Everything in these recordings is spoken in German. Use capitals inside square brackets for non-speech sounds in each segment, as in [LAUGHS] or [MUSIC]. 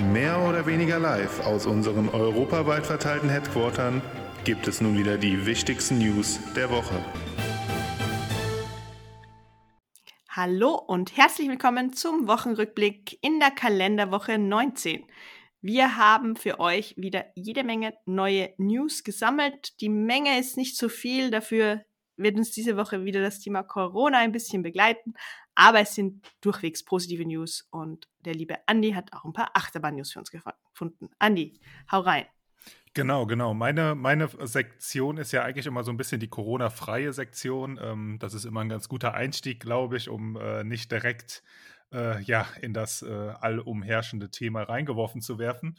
Mehr oder weniger live aus unseren europaweit verteilten Headquartern gibt es nun wieder die wichtigsten News der Woche. Hallo und herzlich willkommen zum Wochenrückblick in der Kalenderwoche 19. Wir haben für euch wieder jede Menge neue News gesammelt. Die Menge ist nicht so viel, dafür wird uns diese Woche wieder das Thema Corona ein bisschen begleiten, aber es sind durchwegs positive News und der liebe Andi hat auch ein paar Achterbahn-News für uns gefunden. Andi, hau rein. Genau, genau. Meine, meine Sektion ist ja eigentlich immer so ein bisschen die Corona-freie Sektion. Ähm, das ist immer ein ganz guter Einstieg, glaube ich, um äh, nicht direkt äh, ja, in das äh, allumherrschende Thema reingeworfen zu werfen.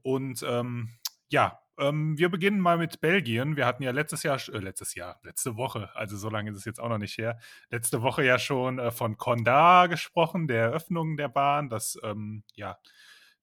Und ähm, ja, ähm, wir beginnen mal mit Belgien. Wir hatten ja letztes Jahr, äh, letztes Jahr, letzte Woche, also so lange ist es jetzt auch noch nicht her, letzte Woche ja schon äh, von Conda gesprochen, der Eröffnung der Bahn, dass ähm, ja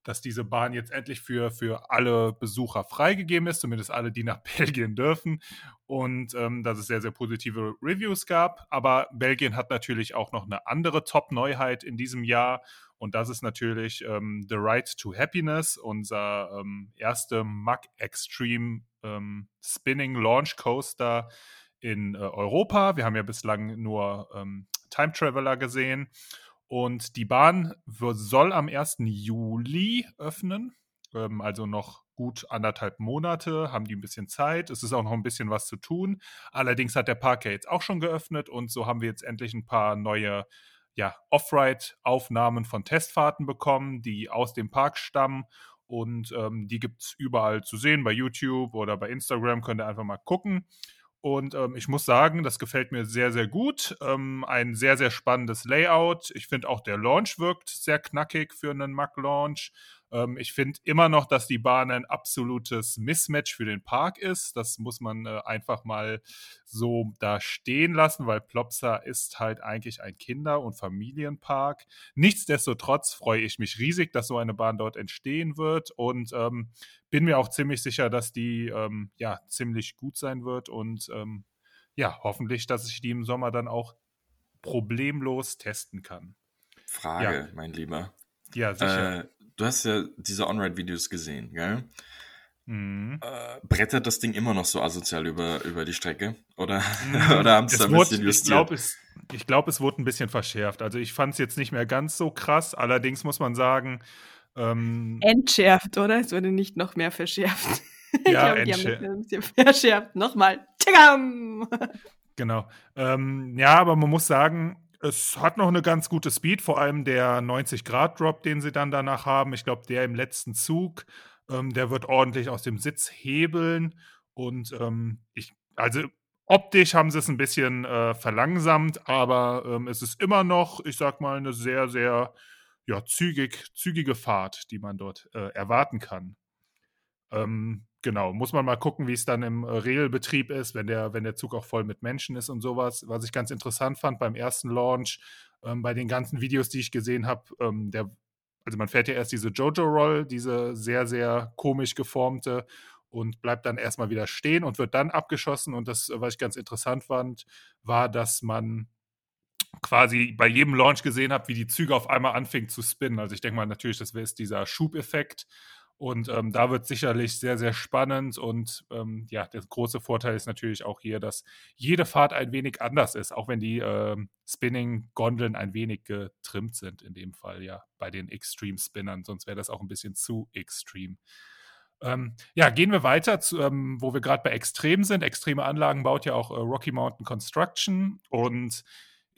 dass diese Bahn jetzt endlich für, für alle Besucher freigegeben ist, zumindest alle, die nach [LAUGHS] Belgien dürfen. Und ähm, dass es sehr, sehr positive Reviews gab. Aber Belgien hat natürlich auch noch eine andere Top-Neuheit in diesem Jahr. Und das ist natürlich ähm, The Right to Happiness, unser ähm, erster Mach Extreme ähm, Spinning Launch Coaster in äh, Europa. Wir haben ja bislang nur ähm, Time Traveler gesehen. Und die Bahn soll am 1. Juli öffnen, ähm, also noch gut anderthalb Monate, haben die ein bisschen Zeit. Es ist auch noch ein bisschen was zu tun. Allerdings hat der Park ja jetzt auch schon geöffnet und so haben wir jetzt endlich ein paar neue ja, Off-Ride-Aufnahmen von Testfahrten bekommen, die aus dem Park stammen. Und ähm, die gibt es überall zu sehen, bei YouTube oder bei Instagram, könnt ihr einfach mal gucken. Und ähm, ich muss sagen, das gefällt mir sehr, sehr gut. Ähm, ein sehr, sehr spannendes Layout. Ich finde auch der Launch wirkt sehr knackig für einen Mac-Launch. Ähm, ich finde immer noch, dass die Bahn ein absolutes Mismatch für den Park ist. Das muss man äh, einfach mal so da stehen lassen, weil Plopsa ist halt eigentlich ein Kinder- und Familienpark. Nichtsdestotrotz freue ich mich riesig, dass so eine Bahn dort entstehen wird und ähm, bin mir auch ziemlich sicher, dass die ähm, ja ziemlich gut sein wird und ähm, ja, hoffentlich, dass ich die im Sommer dann auch problemlos testen kann. Frage, ja. mein Lieber. Ja, sicher. Äh, du hast ja diese On-Ride-Videos gesehen, gell? Mhm. Äh, brettert das Ding immer noch so asozial über, über die Strecke? Oder, mhm. [LAUGHS] oder haben sie da ein bisschen justiert? Ich glaube, es, glaub, es wurde ein bisschen verschärft. Also ich fand es jetzt nicht mehr ganz so krass. Allerdings muss man sagen... Ähm, Entschärft, oder? Es wurde nicht noch mehr verschärft. [LAUGHS] Ja, ich glaube, die haben das ein bisschen verschärft. Nochmal. Tigam! Genau. Ähm, ja, aber man muss sagen, es hat noch eine ganz gute Speed, vor allem der 90-Grad-Drop, den sie dann danach haben. Ich glaube, der im letzten Zug, ähm, der wird ordentlich aus dem Sitz hebeln. Und ähm, ich, also optisch haben sie es ein bisschen äh, verlangsamt, aber ähm, es ist immer noch, ich sag mal, eine sehr, sehr ja, zügig, zügige Fahrt, die man dort äh, erwarten kann. Ähm, genau, muss man mal gucken, wie es dann im äh, Regelbetrieb ist, wenn der, wenn der Zug auch voll mit Menschen ist und sowas. Was ich ganz interessant fand beim ersten Launch, ähm, bei den ganzen Videos, die ich gesehen habe, ähm, der, also man fährt ja erst diese Jojo-Roll, diese sehr, sehr komisch geformte und bleibt dann erstmal wieder stehen und wird dann abgeschossen. Und das, was ich ganz interessant fand, war, dass man quasi bei jedem Launch gesehen hat, wie die Züge auf einmal anfingen zu spinnen. Also ich denke mal natürlich, das wäre dieser Schubeffekt, und ähm, da wird sicherlich sehr, sehr spannend. Und ähm, ja, der große Vorteil ist natürlich auch hier, dass jede Fahrt ein wenig anders ist, auch wenn die ähm, Spinning-Gondeln ein wenig getrimmt sind, in dem Fall ja bei den Extreme-Spinnern. Sonst wäre das auch ein bisschen zu extrem. Ähm, ja, gehen wir weiter, zu, ähm, wo wir gerade bei Extrem sind. Extreme Anlagen baut ja auch äh, Rocky Mountain Construction und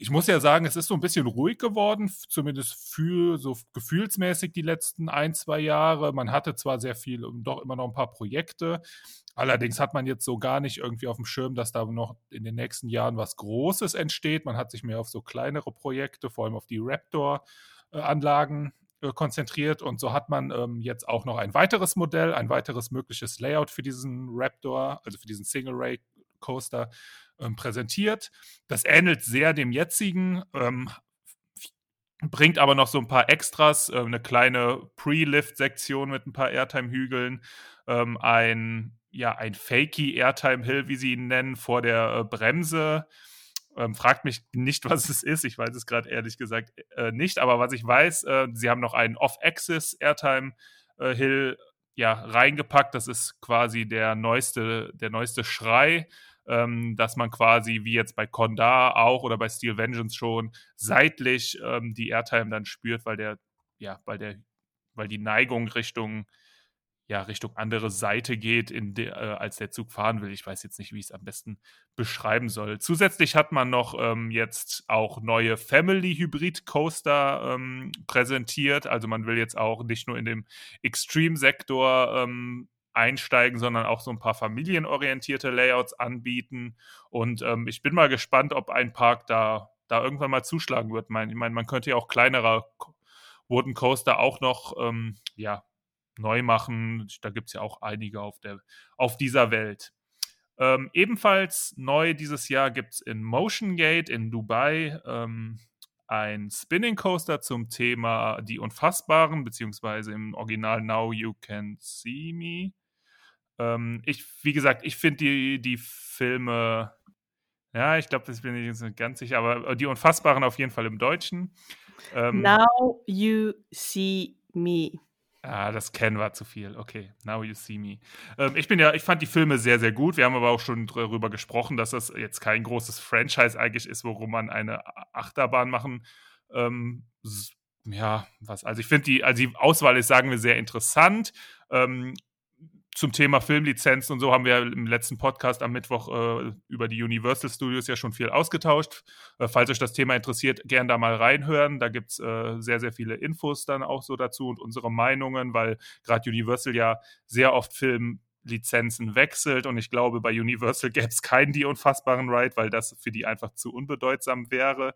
ich muss ja sagen, es ist so ein bisschen ruhig geworden, zumindest für so gefühlsmäßig die letzten ein, zwei Jahre. Man hatte zwar sehr viel und doch immer noch ein paar Projekte. Allerdings hat man jetzt so gar nicht irgendwie auf dem Schirm, dass da noch in den nächsten Jahren was Großes entsteht. Man hat sich mehr auf so kleinere Projekte, vor allem auf die Raptor-Anlagen äh, konzentriert. Und so hat man ähm, jetzt auch noch ein weiteres Modell, ein weiteres mögliches Layout für diesen Raptor, also für diesen Single-Ray Coaster ähm, präsentiert. Das ähnelt sehr dem jetzigen, ähm, bringt aber noch so ein paar Extras, äh, eine kleine Pre-Lift-Sektion mit ein paar Airtime-Hügeln, ähm, ein, ja, ein Fakey Airtime-Hill, wie sie ihn nennen, vor der äh, Bremse. Ähm, fragt mich nicht, [LAUGHS] was es ist. Ich weiß es gerade ehrlich gesagt äh, nicht. Aber was ich weiß, äh, sie haben noch einen Off-Axis Airtime äh, ja, reingepackt. Das ist quasi der neueste, der neueste Schrei, ähm, dass man quasi wie jetzt bei Kondar auch oder bei Steel Vengeance schon seitlich ähm, die Airtime dann spürt, weil der, ja, weil der, weil die Neigung Richtung ja, Richtung andere Seite geht, in de, äh, als der Zug fahren will. Ich weiß jetzt nicht, wie ich es am besten beschreiben soll. Zusätzlich hat man noch ähm, jetzt auch neue Family Hybrid Coaster ähm, präsentiert. Also man will jetzt auch nicht nur in dem Extreme-Sektor ähm, einsteigen, sondern auch so ein paar familienorientierte Layouts anbieten. Und ähm, ich bin mal gespannt, ob ein Park da, da irgendwann mal zuschlagen wird. Ich meine, man könnte ja auch kleinere Wooden Coaster auch noch ähm, ja, neu machen. Da gibt es ja auch einige auf, der, auf dieser Welt. Ähm, ebenfalls neu dieses Jahr gibt es in Motion Gate in Dubai ähm, ein Spinning Coaster zum Thema Die Unfassbaren, beziehungsweise im Original Now You Can See Me. Ähm, ich, wie gesagt, ich finde die, die Filme, ja, ich glaube, das bin ich jetzt nicht ganz sicher, aber Die Unfassbaren auf jeden Fall im Deutschen. Ähm, Now You See Me. Ah, das kennen wir zu viel. Okay, now you see me. Ähm, ich bin ja, ich fand die Filme sehr, sehr gut. Wir haben aber auch schon darüber gesprochen, dass das jetzt kein großes Franchise eigentlich ist, worum man eine Achterbahn machen. Ähm, ja, was, also ich finde die, also die Auswahl ist, sagen wir, sehr interessant. Ähm, zum Thema Filmlizenzen und so haben wir im letzten Podcast am Mittwoch äh, über die Universal Studios ja schon viel ausgetauscht. Äh, falls euch das Thema interessiert, gern da mal reinhören. Da gibt es äh, sehr, sehr viele Infos dann auch so dazu und unsere Meinungen, weil gerade Universal ja sehr oft Filmlizenzen wechselt und ich glaube, bei Universal gäbe es keinen die unfassbaren Ride, weil das für die einfach zu unbedeutsam wäre.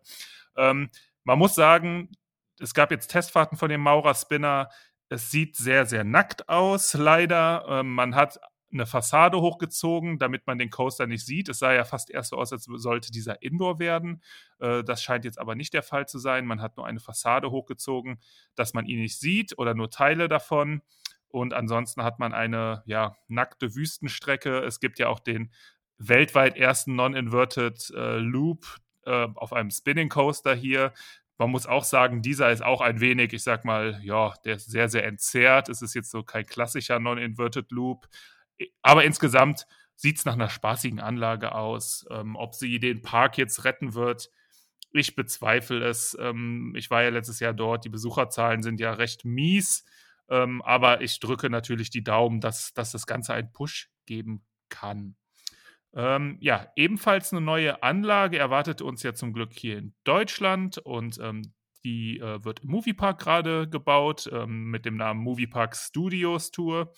Ähm, man muss sagen, es gab jetzt Testfahrten von dem Maurer Spinner es sieht sehr, sehr nackt aus, leider. Ähm, man hat eine Fassade hochgezogen, damit man den Coaster nicht sieht. Es sah ja fast erst so aus, als sollte dieser Indoor werden. Äh, das scheint jetzt aber nicht der Fall zu sein. Man hat nur eine Fassade hochgezogen, dass man ihn nicht sieht oder nur Teile davon. Und ansonsten hat man eine ja, nackte Wüstenstrecke. Es gibt ja auch den weltweit ersten Non-Inverted äh, Loop äh, auf einem Spinning Coaster hier. Man muss auch sagen, dieser ist auch ein wenig, ich sag mal, ja, der ist sehr, sehr entzerrt. Es ist jetzt so kein klassischer Non-Inverted Loop. Aber insgesamt sieht es nach einer spaßigen Anlage aus. Ähm, ob sie den Park jetzt retten wird, ich bezweifle es. Ähm, ich war ja letztes Jahr dort. Die Besucherzahlen sind ja recht mies. Ähm, aber ich drücke natürlich die Daumen, dass, dass das Ganze einen Push geben kann. Ähm, ja, ebenfalls eine neue Anlage erwartet uns ja zum Glück hier in Deutschland und ähm, die äh, wird im Moviepark gerade gebaut ähm, mit dem Namen Moviepark Studios Tour.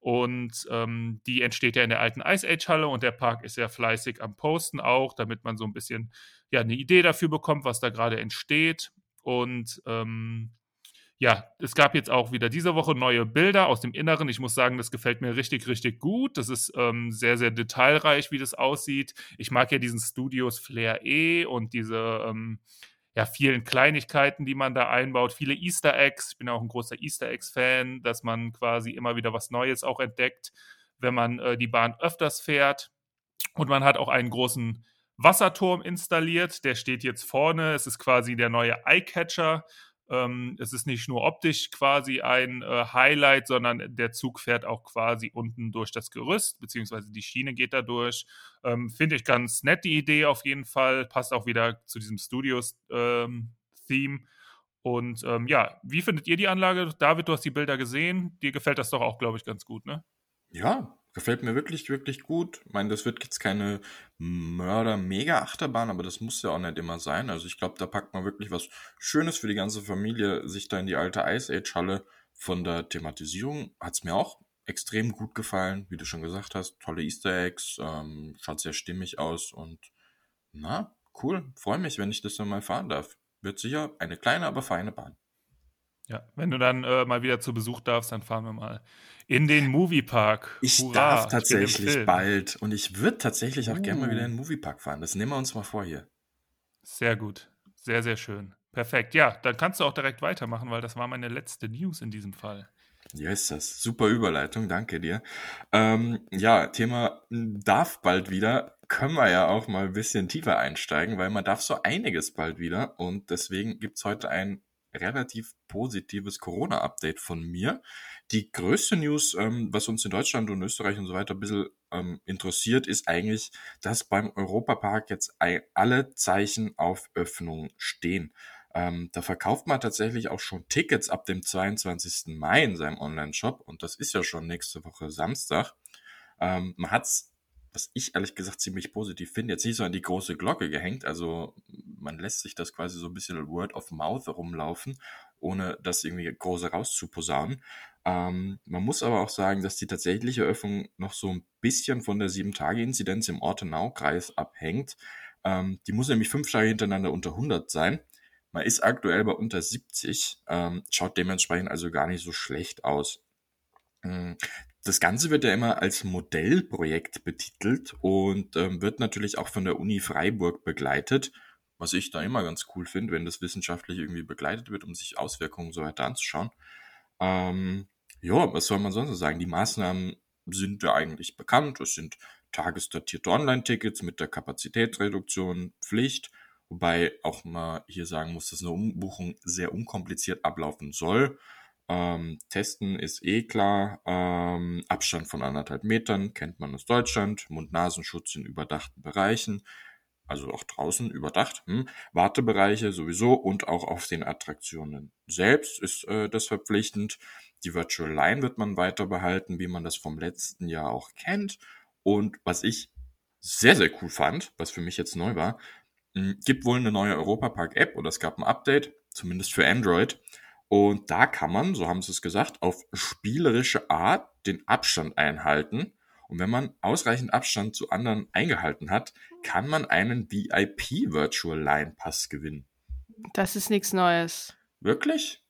Und ähm, die entsteht ja in der alten Ice Age Halle und der Park ist ja fleißig am Posten auch, damit man so ein bisschen ja, eine Idee dafür bekommt, was da gerade entsteht. Und ähm, ja, es gab jetzt auch wieder diese Woche neue Bilder aus dem Inneren. Ich muss sagen, das gefällt mir richtig, richtig gut. Das ist ähm, sehr, sehr detailreich, wie das aussieht. Ich mag ja diesen Studios Flair E und diese ähm, ja, vielen Kleinigkeiten, die man da einbaut, viele Easter Eggs. Ich bin auch ein großer Easter Eggs-Fan, dass man quasi immer wieder was Neues auch entdeckt, wenn man äh, die Bahn öfters fährt. Und man hat auch einen großen Wasserturm installiert. Der steht jetzt vorne. Es ist quasi der neue Eyecatcher. Ähm, es ist nicht nur optisch quasi ein äh, Highlight, sondern der Zug fährt auch quasi unten durch das Gerüst, beziehungsweise die Schiene geht da durch. Ähm, Finde ich ganz nett, die Idee auf jeden Fall. Passt auch wieder zu diesem Studios-Theme. Ähm, und ähm, ja, wie findet ihr die Anlage? David, du hast die Bilder gesehen. Dir gefällt das doch auch, glaube ich, ganz gut, ne? Ja, Gefällt mir wirklich, wirklich gut. Ich meine, das wird jetzt keine Mörder-Mega-Achterbahn, aber das muss ja auch nicht immer sein. Also ich glaube, da packt man wirklich was Schönes für die ganze Familie, sich da in die alte Ice Age-Halle. Von der Thematisierung hat es mir auch extrem gut gefallen, wie du schon gesagt hast. Tolle Easter Eggs, ähm, schaut sehr stimmig aus und na, cool. Freue mich, wenn ich das dann mal fahren darf. Wird sicher eine kleine, aber feine Bahn. Ja, wenn du dann äh, mal wieder zu Besuch darfst, dann fahren wir mal in den Moviepark. Ich Hurra, darf tatsächlich ich bald und ich würde tatsächlich auch uh. gerne mal wieder in den uh. Moviepark fahren. Das nehmen wir uns mal vor hier. Sehr gut. Sehr, sehr schön. Perfekt. Ja, dann kannst du auch direkt weitermachen, weil das war meine letzte News in diesem Fall. Ja, ist das. Super Überleitung, danke dir. Ähm, ja, Thema darf bald wieder, können wir ja auch mal ein bisschen tiefer einsteigen, weil man darf so einiges bald wieder und deswegen gibt's heute ein relativ positives Corona-Update von mir. Die größte News, ähm, was uns in Deutschland und Österreich und so weiter ein bisschen ähm, interessiert, ist eigentlich, dass beim Europapark jetzt alle Zeichen auf Öffnung stehen. Ähm, da verkauft man tatsächlich auch schon Tickets ab dem 22. Mai in seinem Online-Shop und das ist ja schon nächste Woche Samstag. Ähm, man hat's, was ich ehrlich gesagt ziemlich positiv finde, jetzt nicht so an die große Glocke gehängt. Also man lässt sich das quasi so ein bisschen Word of Mouth rumlaufen, ohne das irgendwie große rauszuposaunen. Ähm, man muss aber auch sagen, dass die tatsächliche Öffnung noch so ein bisschen von der 7-Tage-Inzidenz im Ortenau-Kreis abhängt. Ähm, die muss nämlich fünf Tage hintereinander unter 100 sein. Man ist aktuell bei unter 70, ähm, schaut dementsprechend also gar nicht so schlecht aus. Das Ganze wird ja immer als Modellprojekt betitelt und ähm, wird natürlich auch von der Uni Freiburg begleitet, was ich da immer ganz cool finde, wenn das wissenschaftlich irgendwie begleitet wird, um sich Auswirkungen so weiter anzuschauen. Ähm, ja, was soll man sonst sagen? Die Maßnahmen sind ja eigentlich bekannt. Es sind tagesdatierte Online-Tickets mit der Kapazitätsreduktion Pflicht Wobei auch mal hier sagen muss, dass eine Umbuchung sehr unkompliziert ablaufen soll. Ähm, testen ist eh klar. Ähm, Abstand von anderthalb Metern kennt man aus Deutschland. Mund-Nasenschutz in überdachten Bereichen. Also auch draußen überdacht. Hm. Wartebereiche sowieso und auch auf den Attraktionen selbst ist äh, das verpflichtend. Die Virtual Line wird man weiter behalten, wie man das vom letzten Jahr auch kennt. Und was ich sehr, sehr cool fand, was für mich jetzt neu war, hm, gibt wohl eine neue Europapark-App oder es gab ein Update, zumindest für Android. Und da kann man, so haben sie es gesagt, auf spielerische Art den Abstand einhalten. Und wenn man ausreichend Abstand zu anderen eingehalten hat, kann man einen VIP Virtual Line Pass gewinnen. Das ist nichts Neues. Wirklich?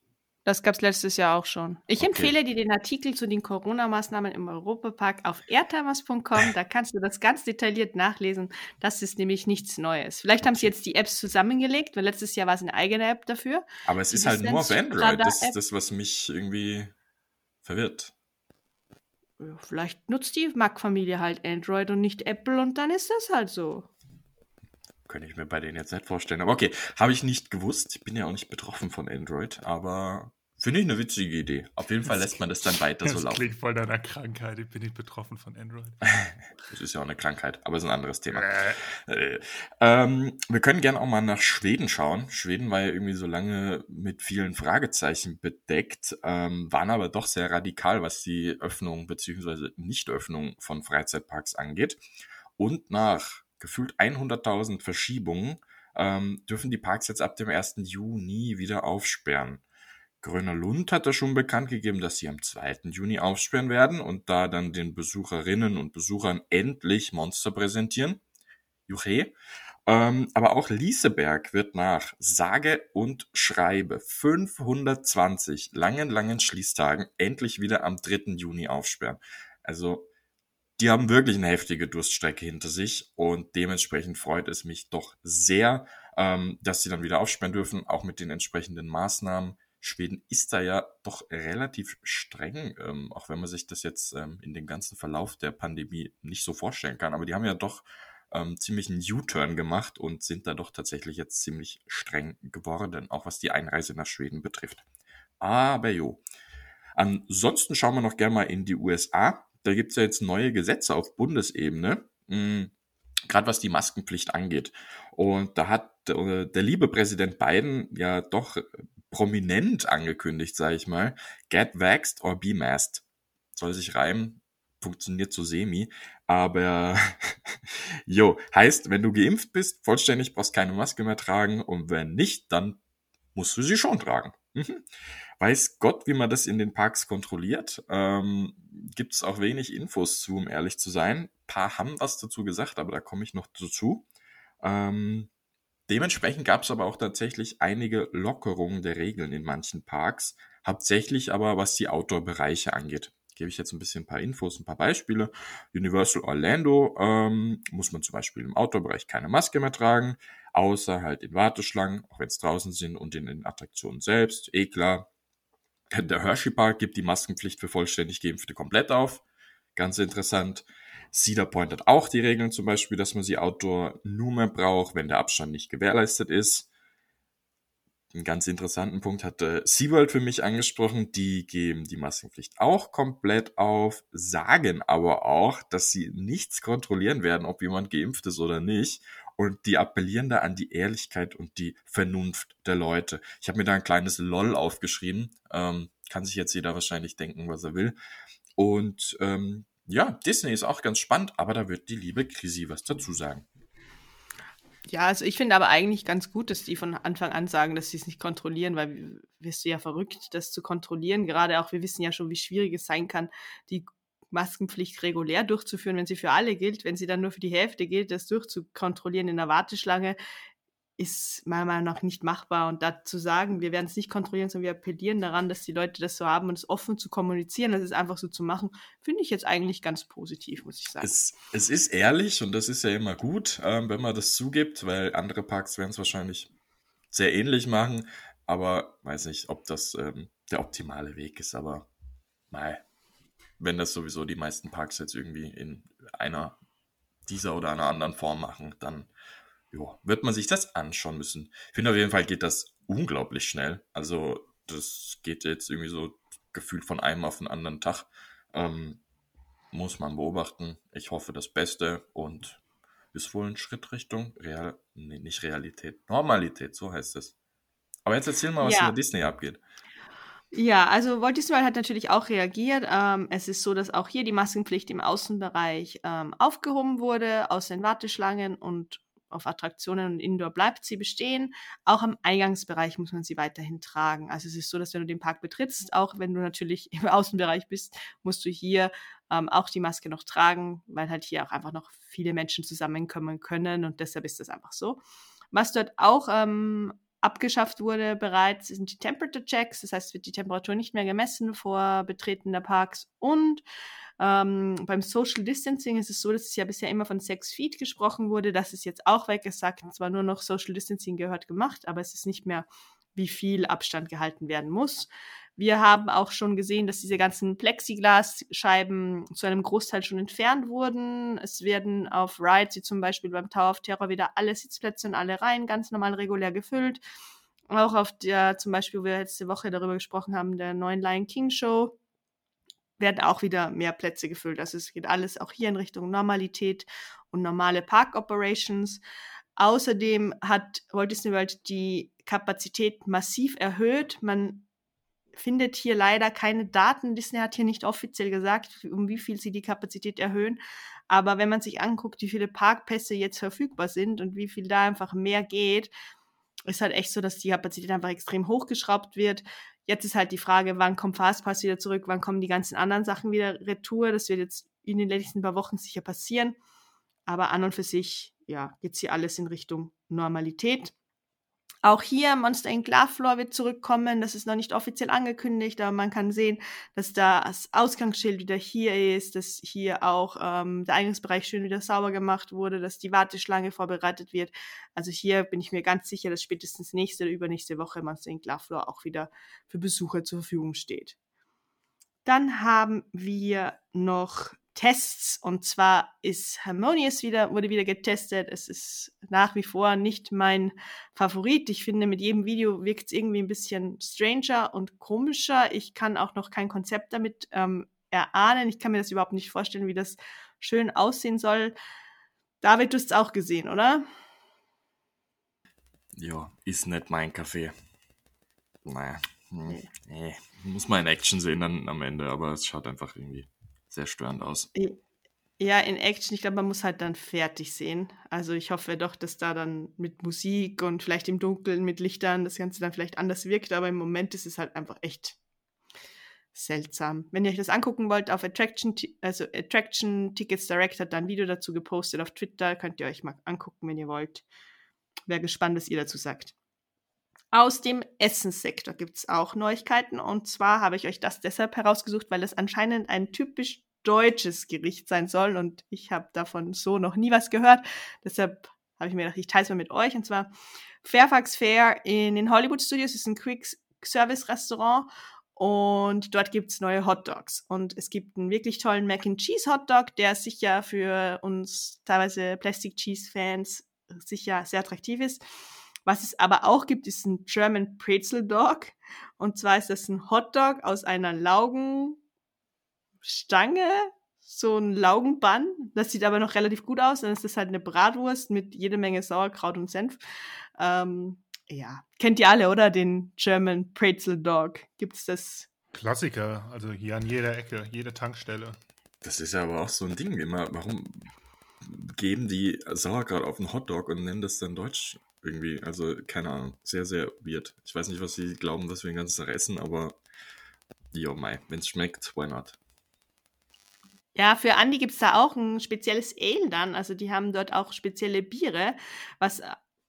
Das gab es letztes Jahr auch schon. Ich okay. empfehle dir den Artikel zu den Corona-Maßnahmen im Europapark auf airtimers.com. Da kannst du das ganz detailliert nachlesen. Das ist nämlich nichts Neues. Vielleicht haben sie jetzt die Apps zusammengelegt, weil letztes Jahr war es eine eigene App dafür. Aber es ist halt nur auf Android. Das ist das, was mich irgendwie verwirrt. Vielleicht nutzt die Mac-Familie halt Android und nicht Apple und dann ist das halt so. Könnte ich mir bei denen jetzt nicht vorstellen. Aber okay, habe ich nicht gewusst. Ich bin ja auch nicht betroffen von Android, aber Finde ich eine witzige Idee. Auf jeden Fall lässt man das dann weiter das so laufen. Das klingt voll deiner Krankheit. Ich bin nicht betroffen von Android. [LAUGHS] das ist ja auch eine Krankheit, aber ist ein anderes Thema. Äh. Ähm, wir können gerne auch mal nach Schweden schauen. Schweden war ja irgendwie so lange mit vielen Fragezeichen bedeckt, ähm, waren aber doch sehr radikal, was die Öffnung bzw. Nichtöffnung von Freizeitparks angeht. Und nach gefühlt 100.000 Verschiebungen ähm, dürfen die Parks jetzt ab dem 1. Juni wieder aufsperren. Gröner Lund hat da schon bekannt gegeben, dass sie am 2. Juni aufsperren werden und da dann den Besucherinnen und Besuchern endlich Monster präsentieren. Juche. Ähm, aber auch Lieseberg wird nach sage und schreibe 520 langen, langen Schließtagen endlich wieder am 3. Juni aufsperren. Also, die haben wirklich eine heftige Durststrecke hinter sich und dementsprechend freut es mich doch sehr, ähm, dass sie dann wieder aufsperren dürfen, auch mit den entsprechenden Maßnahmen Schweden ist da ja doch relativ streng, ähm, auch wenn man sich das jetzt ähm, in dem ganzen Verlauf der Pandemie nicht so vorstellen kann. Aber die haben ja doch ähm, ziemlich einen U-Turn gemacht und sind da doch tatsächlich jetzt ziemlich streng geworden, auch was die Einreise nach Schweden betrifft. Aber jo. Ansonsten schauen wir noch gerne mal in die USA. Da gibt's ja jetzt neue Gesetze auf Bundesebene. Mhm gerade was die Maskenpflicht angeht. Und da hat äh, der liebe Präsident Biden ja doch prominent angekündigt, sage ich mal. Get vaxxed or be masked. Soll sich reimen, funktioniert so semi. Aber [LAUGHS] jo, heißt, wenn du geimpft bist, vollständig brauchst keine Maske mehr tragen und wenn nicht, dann musst du sie schon tragen. Mhm. Weiß Gott, wie man das in den Parks kontrolliert. Ähm, Gibt es auch wenig Infos zu, um ehrlich zu sein. Ein paar haben was dazu gesagt, aber da komme ich noch dazu. Ähm, Dementsprechend gab es aber auch tatsächlich einige Lockerungen der Regeln in manchen Parks, hauptsächlich aber was die Outdoor-Bereiche angeht. Gebe ich jetzt ein bisschen ein paar Infos, ein paar Beispiele. Universal Orlando ähm, muss man zum Beispiel im Outdoor-Bereich keine Maske mehr tragen, außer halt in Warteschlangen, auch wenn es draußen sind und in den Attraktionen selbst, eh klar. Der Hershey Park gibt die Maskenpflicht für vollständig Geimpfte komplett auf. Ganz interessant. Cedar Point hat auch die Regeln zum Beispiel, dass man sie outdoor nur mehr braucht, wenn der Abstand nicht gewährleistet ist. Einen ganz interessanten Punkt hatte SeaWorld für mich angesprochen. Die geben die Maskenpflicht auch komplett auf, sagen aber auch, dass sie nichts kontrollieren werden, ob jemand geimpft ist oder nicht. Und die appellieren da an die Ehrlichkeit und die Vernunft der Leute. Ich habe mir da ein kleines LOL aufgeschrieben. Ähm, kann sich jetzt jeder wahrscheinlich denken, was er will. Und ähm, ja, Disney ist auch ganz spannend, aber da wird die liebe Chrissy was dazu sagen. Ja, also ich finde aber eigentlich ganz gut, dass die von Anfang an sagen, dass sie es nicht kontrollieren, weil wirst du ja verrückt, das zu kontrollieren. Gerade auch, wir wissen ja schon, wie schwierig es sein kann, die Maskenpflicht regulär durchzuführen, wenn sie für alle gilt. Wenn sie dann nur für die Hälfte gilt, das durchzukontrollieren in der Warteschlange, ist meiner Meinung nach nicht machbar. Und dazu sagen, wir werden es nicht kontrollieren, sondern wir appellieren daran, dass die Leute das so haben und es offen zu kommunizieren, das ist einfach so zu machen, finde ich jetzt eigentlich ganz positiv, muss ich sagen. Es, es ist ehrlich und das ist ja immer gut, ähm, wenn man das zugibt, weil andere Parks werden es wahrscheinlich sehr ähnlich machen, aber weiß nicht, ob das ähm, der optimale Weg ist, aber mal, wenn das sowieso die meisten Parks jetzt irgendwie in einer dieser oder einer anderen Form machen, dann jo, wird man sich das anschauen müssen. Ich finde auf jeden Fall geht das unglaublich schnell. Also das geht jetzt irgendwie so gefühlt von einem auf den anderen Tag. Ähm, muss man beobachten. Ich hoffe das Beste und ist wohl ein Schritt Richtung Real, nee, nicht Realität, Normalität, so heißt es. Aber jetzt erzähl mal, was ja. in der Disney abgeht. Ja, also Walt Disney World hat natürlich auch reagiert. Ähm, es ist so, dass auch hier die Maskenpflicht im Außenbereich ähm, aufgehoben wurde, aus den Warteschlangen und auf Attraktionen und Indoor bleibt sie bestehen. Auch am Eingangsbereich muss man sie weiterhin tragen. Also es ist so, dass wenn du den Park betrittst, auch wenn du natürlich im [LAUGHS] Außenbereich bist, musst du hier ähm, auch die Maske noch tragen, weil halt hier auch einfach noch viele Menschen zusammenkommen können und deshalb ist das einfach so. Was dort auch ähm, abgeschafft wurde bereits, sind die Temperature Checks. Das heißt, wird die Temperatur nicht mehr gemessen vor Betreten der Parks und ähm, beim Social Distancing ist es so, dass es ja bisher immer von sechs Feet gesprochen wurde. Das ist jetzt auch weggesagt. Zwar nur noch Social Distancing gehört gemacht, aber es ist nicht mehr, wie viel Abstand gehalten werden muss. Wir haben auch schon gesehen, dass diese ganzen Plexiglasscheiben zu einem Großteil schon entfernt wurden. Es werden auf Rides, wie zum Beispiel beim Tower of Terror, wieder alle Sitzplätze und alle Reihen ganz normal regulär gefüllt. Auch auf der, zum Beispiel, wo wir letzte Woche darüber gesprochen haben, der neuen Lion King Show, werden auch wieder mehr Plätze gefüllt. Also es geht alles auch hier in Richtung Normalität und normale Park-Operations. Außerdem hat Walt Disney World die Kapazität massiv erhöht. Man findet hier leider keine Daten. Disney hat hier nicht offiziell gesagt, um wie viel sie die Kapazität erhöhen. Aber wenn man sich anguckt, wie viele Parkpässe jetzt verfügbar sind und wie viel da einfach mehr geht, ist halt echt so, dass die Kapazität einfach extrem hochgeschraubt wird. Jetzt ist halt die Frage, wann kommt Fastpass wieder zurück, wann kommen die ganzen anderen Sachen wieder retour. Das wird jetzt in den nächsten paar Wochen sicher passieren. Aber an und für sich, ja, jetzt hier alles in Richtung Normalität. Auch hier Monster Inc. Love wird zurückkommen. Das ist noch nicht offiziell angekündigt, aber man kann sehen, dass das Ausgangsschild wieder hier ist, dass hier auch ähm, der Eingangsbereich schön wieder sauber gemacht wurde, dass die Warteschlange vorbereitet wird. Also hier bin ich mir ganz sicher, dass spätestens nächste oder übernächste Woche Monster Inc. Love auch wieder für Besucher zur Verfügung steht. Dann haben wir noch Tests und zwar ist Harmonious wieder, wurde wieder getestet. Es ist nach wie vor nicht mein Favorit. Ich finde, mit jedem Video wirkt es irgendwie ein bisschen stranger und komischer. Ich kann auch noch kein Konzept damit ähm, erahnen. Ich kann mir das überhaupt nicht vorstellen, wie das schön aussehen soll. David, du hast es auch gesehen, oder? Ja, ist nicht mein Kaffee. Naja, hm, nee. nee. Muss man in Action sehen dann am Ende, aber es schaut einfach irgendwie sehr störend aus. Ja, in Action, ich glaube, man muss halt dann fertig sehen. Also ich hoffe doch, dass da dann mit Musik und vielleicht im Dunkeln mit Lichtern das Ganze dann vielleicht anders wirkt, aber im Moment ist es halt einfach echt seltsam. Wenn ihr euch das angucken wollt, auf Attraction, also Attraction Tickets Direct hat da ein Video dazu gepostet auf Twitter, könnt ihr euch mal angucken, wenn ihr wollt. Wäre gespannt, was ihr dazu sagt. Aus dem Essenssektor gibt es auch Neuigkeiten. Und zwar habe ich euch das deshalb herausgesucht, weil es anscheinend ein typisch deutsches Gericht sein soll. Und ich habe davon so noch nie was gehört. Deshalb habe ich mir gedacht, ich teile es mal mit euch. Und zwar Fairfax Fair in den Hollywood Studios ist ein Quick Service Restaurant. Und dort gibt es neue Hot Dogs. Und es gibt einen wirklich tollen Mac and Cheese Hot Dog, der sicher für uns teilweise Plastic Cheese Fans sicher sehr attraktiv ist. Was es aber auch gibt, ist ein German Pretzel Dog. Und zwar ist das ein Hot Dog aus einer Laugenstange, so ein Laugenbann. Das sieht aber noch relativ gut aus. Dann ist das halt eine Bratwurst mit jede Menge Sauerkraut und Senf. Ähm, ja, kennt ihr alle, oder? Den German Pretzel Dog. Gibt es das? Klassiker, also hier an jeder Ecke, jede Tankstelle. Das ist ja aber auch so ein Ding immer. Warum geben die Sauerkraut auf einen Hotdog und nennen das dann Deutsch irgendwie? Also, keine Ahnung. Sehr, sehr weird. Ich weiß nicht, was sie glauben, dass wir den ganzen Tag essen, aber jo, mei, wenn es schmeckt, why not? Ja, für Andi gibt es da auch ein spezielles Ale dann. Also die haben dort auch spezielle Biere, was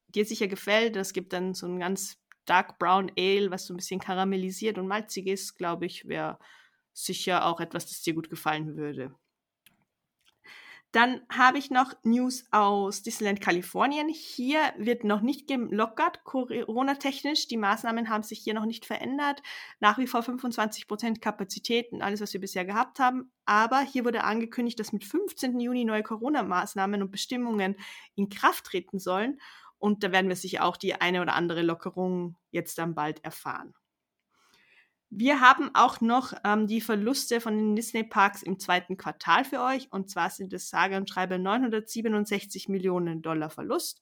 dir sicher gefällt. Es gibt dann so ein ganz Dark Brown Ale, was so ein bisschen karamellisiert und malzig ist, glaube ich, wäre sicher auch etwas, das dir gut gefallen würde. Dann habe ich noch News aus Disneyland Kalifornien. Hier wird noch nicht gelockert, Corona-technisch. Die Maßnahmen haben sich hier noch nicht verändert. Nach wie vor 25% Kapazität und alles, was wir bisher gehabt haben. Aber hier wurde angekündigt, dass mit 15. Juni neue Corona-Maßnahmen und Bestimmungen in Kraft treten sollen. Und da werden wir sicher auch die eine oder andere Lockerung jetzt dann bald erfahren. Wir haben auch noch ähm, die Verluste von den Disney-Parks im zweiten Quartal für euch. Und zwar sind es sage und schreibe 967 Millionen Dollar Verlust.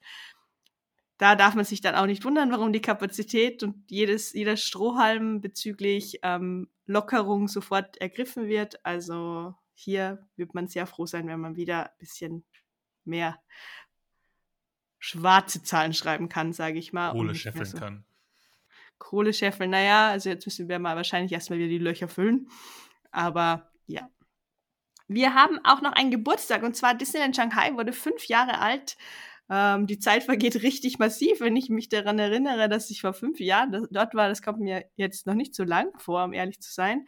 Da darf man sich dann auch nicht wundern, warum die Kapazität und jedes, jeder Strohhalm bezüglich ähm, Lockerung sofort ergriffen wird. Also hier wird man sehr froh sein, wenn man wieder ein bisschen mehr schwarze Zahlen schreiben kann, sage ich mal. Kohle scheffeln so kann. Kohle scheffeln, naja, also jetzt müssen wir mal wahrscheinlich erstmal wieder die Löcher füllen. Aber ja. Wir haben auch noch einen Geburtstag und zwar Disneyland Shanghai wurde fünf Jahre alt. Ähm, die Zeit vergeht [LAUGHS] richtig massiv, wenn ich mich daran erinnere, dass ich vor fünf Jahren das, dort war. Das kommt mir jetzt noch nicht so lang vor, um ehrlich zu sein.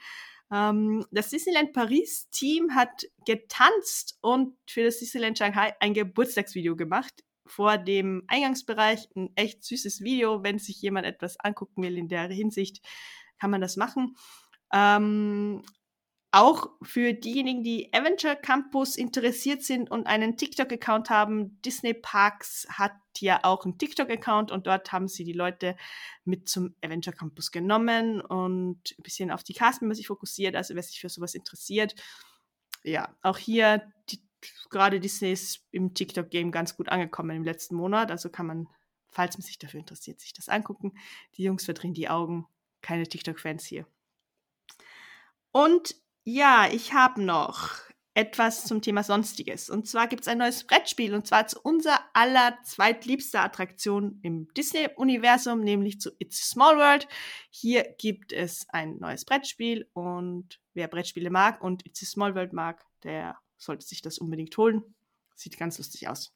Ähm, das Disneyland Paris Team hat getanzt und für das Disneyland Shanghai ein Geburtstagsvideo gemacht vor dem Eingangsbereich ein echt süßes Video. Wenn sich jemand etwas angucken will in der Hinsicht, kann man das machen. Ähm, auch für diejenigen, die Avenger Campus interessiert sind und einen TikTok-Account haben, Disney Parks hat ja auch einen TikTok-Account und dort haben sie die Leute mit zum Avenger Campus genommen und ein bisschen auf die Castmember sich fokussiert, also wer sich für sowas interessiert. Ja, auch hier gerade Disney ist im TikTok-Game ganz gut angekommen im letzten Monat. Also kann man, falls man sich dafür interessiert, sich das angucken. Die Jungs verdrehen die Augen. Keine TikTok-Fans hier. Und ja, ich habe noch etwas zum Thema Sonstiges. Und zwar gibt es ein neues Brettspiel und zwar zu unserer aller zweitliebster Attraktion im Disney-Universum, nämlich zu It's a Small World. Hier gibt es ein neues Brettspiel und wer Brettspiele mag und It's a Small World mag, der sollte sich das unbedingt holen. Sieht ganz lustig aus.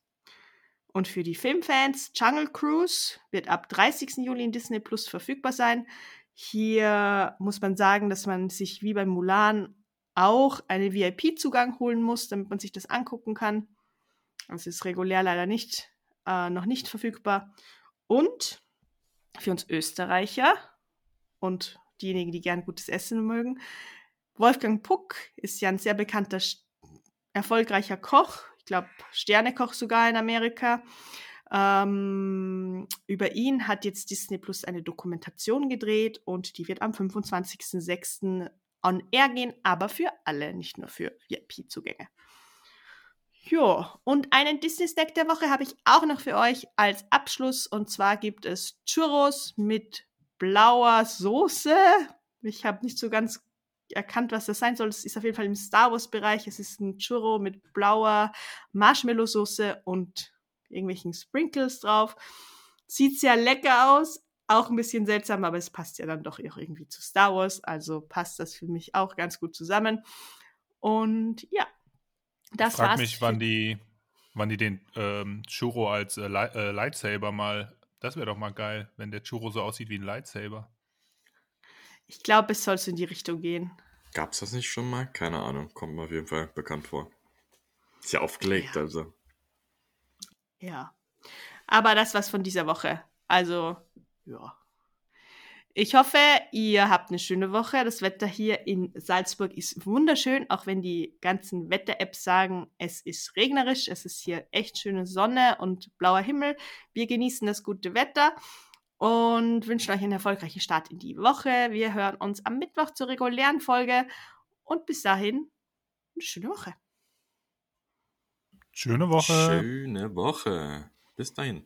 Und für die Filmfans, Jungle Cruise wird ab 30. Juli in Disney Plus verfügbar sein. Hier muss man sagen, dass man sich wie bei Mulan auch einen VIP-Zugang holen muss, damit man sich das angucken kann. Das ist regulär leider nicht, äh, noch nicht verfügbar. Und für uns Österreicher und diejenigen, die gern gutes Essen mögen, Wolfgang Puck ist ja ein sehr bekannter erfolgreicher Koch, ich glaube Sternekoch sogar in Amerika. Ähm, über ihn hat jetzt Disney Plus eine Dokumentation gedreht und die wird am 25.06. on air gehen, aber für alle, nicht nur für VIP-Zugänge. Ja, und einen Disney-Snack der Woche habe ich auch noch für euch als Abschluss. Und zwar gibt es Churros mit blauer Soße. Ich habe nicht so ganz erkannt, was das sein soll. Es ist auf jeden Fall im Star Wars-Bereich. Es ist ein Churro mit blauer Marshmallow-Soße und irgendwelchen Sprinkles drauf. Sieht sehr lecker aus, auch ein bisschen seltsam, aber es passt ja dann doch irgendwie zu Star Wars. Also passt das für mich auch ganz gut zusammen. Und ja, das ich frag war's. mich, wann die, wann die den ähm, Churro als äh, äh, Lightsaber mal. Das wäre doch mal geil, wenn der Churro so aussieht wie ein Lightsaber. Ich glaube, es soll so in die Richtung gehen. Gab's das nicht schon mal? Keine Ahnung. Kommt mir auf jeden Fall bekannt vor. Ist ja aufgelegt, ja. also. Ja. Aber das war's von dieser Woche. Also, ja. Ich hoffe, ihr habt eine schöne Woche. Das Wetter hier in Salzburg ist wunderschön, auch wenn die ganzen Wetter-Apps sagen, es ist regnerisch. Es ist hier echt schöne Sonne und blauer Himmel. Wir genießen das gute Wetter und wünschen euch einen erfolgreichen Start in die Woche. Wir hören uns am Mittwoch zur regulären Folge und bis dahin eine schöne Woche. Schöne Woche. Schöne Woche. Bis dahin.